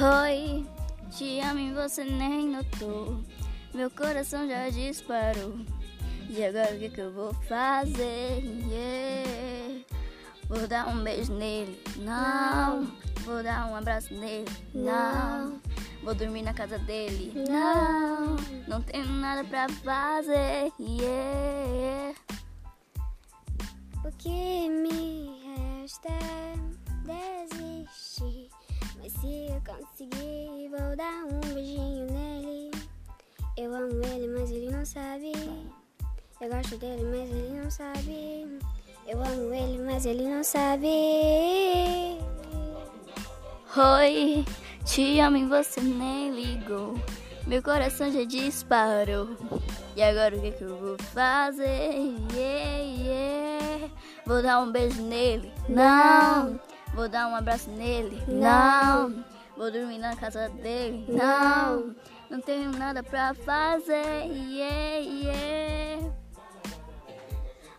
Oi, te amo e você nem notou. Meu coração já disparou. E agora o que, que eu vou fazer? Yeah. Vou dar um beijo nele? Não. Vou dar um abraço nele? Não. Vou dormir na casa dele? Não. Não tenho nada pra fazer. Yeah. O que me resta conseguir, vou dar um beijinho nele. Eu amo ele, mas ele não sabe. Eu gosto dele, mas ele não sabe. Eu amo ele, mas ele não sabe. Oi, te amo e você nem ligou. Meu coração já disparou. E agora o que, que eu vou fazer? Yeah, yeah. Vou dar um beijo nele? Não. Vou dar um abraço nele? Não. Vou dormir na casa dele? Não. Não tenho nada pra fazer. Yeah, yeah.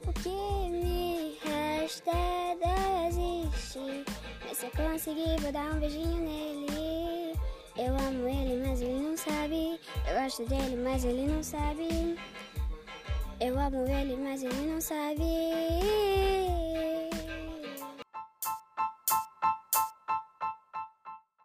O que me resta é desistir. Mas se eu conseguir, vou dar um beijinho nele. Eu amo ele, mas ele não sabe. Eu gosto dele, mas ele não sabe. Eu amo ele, mas ele não sabe.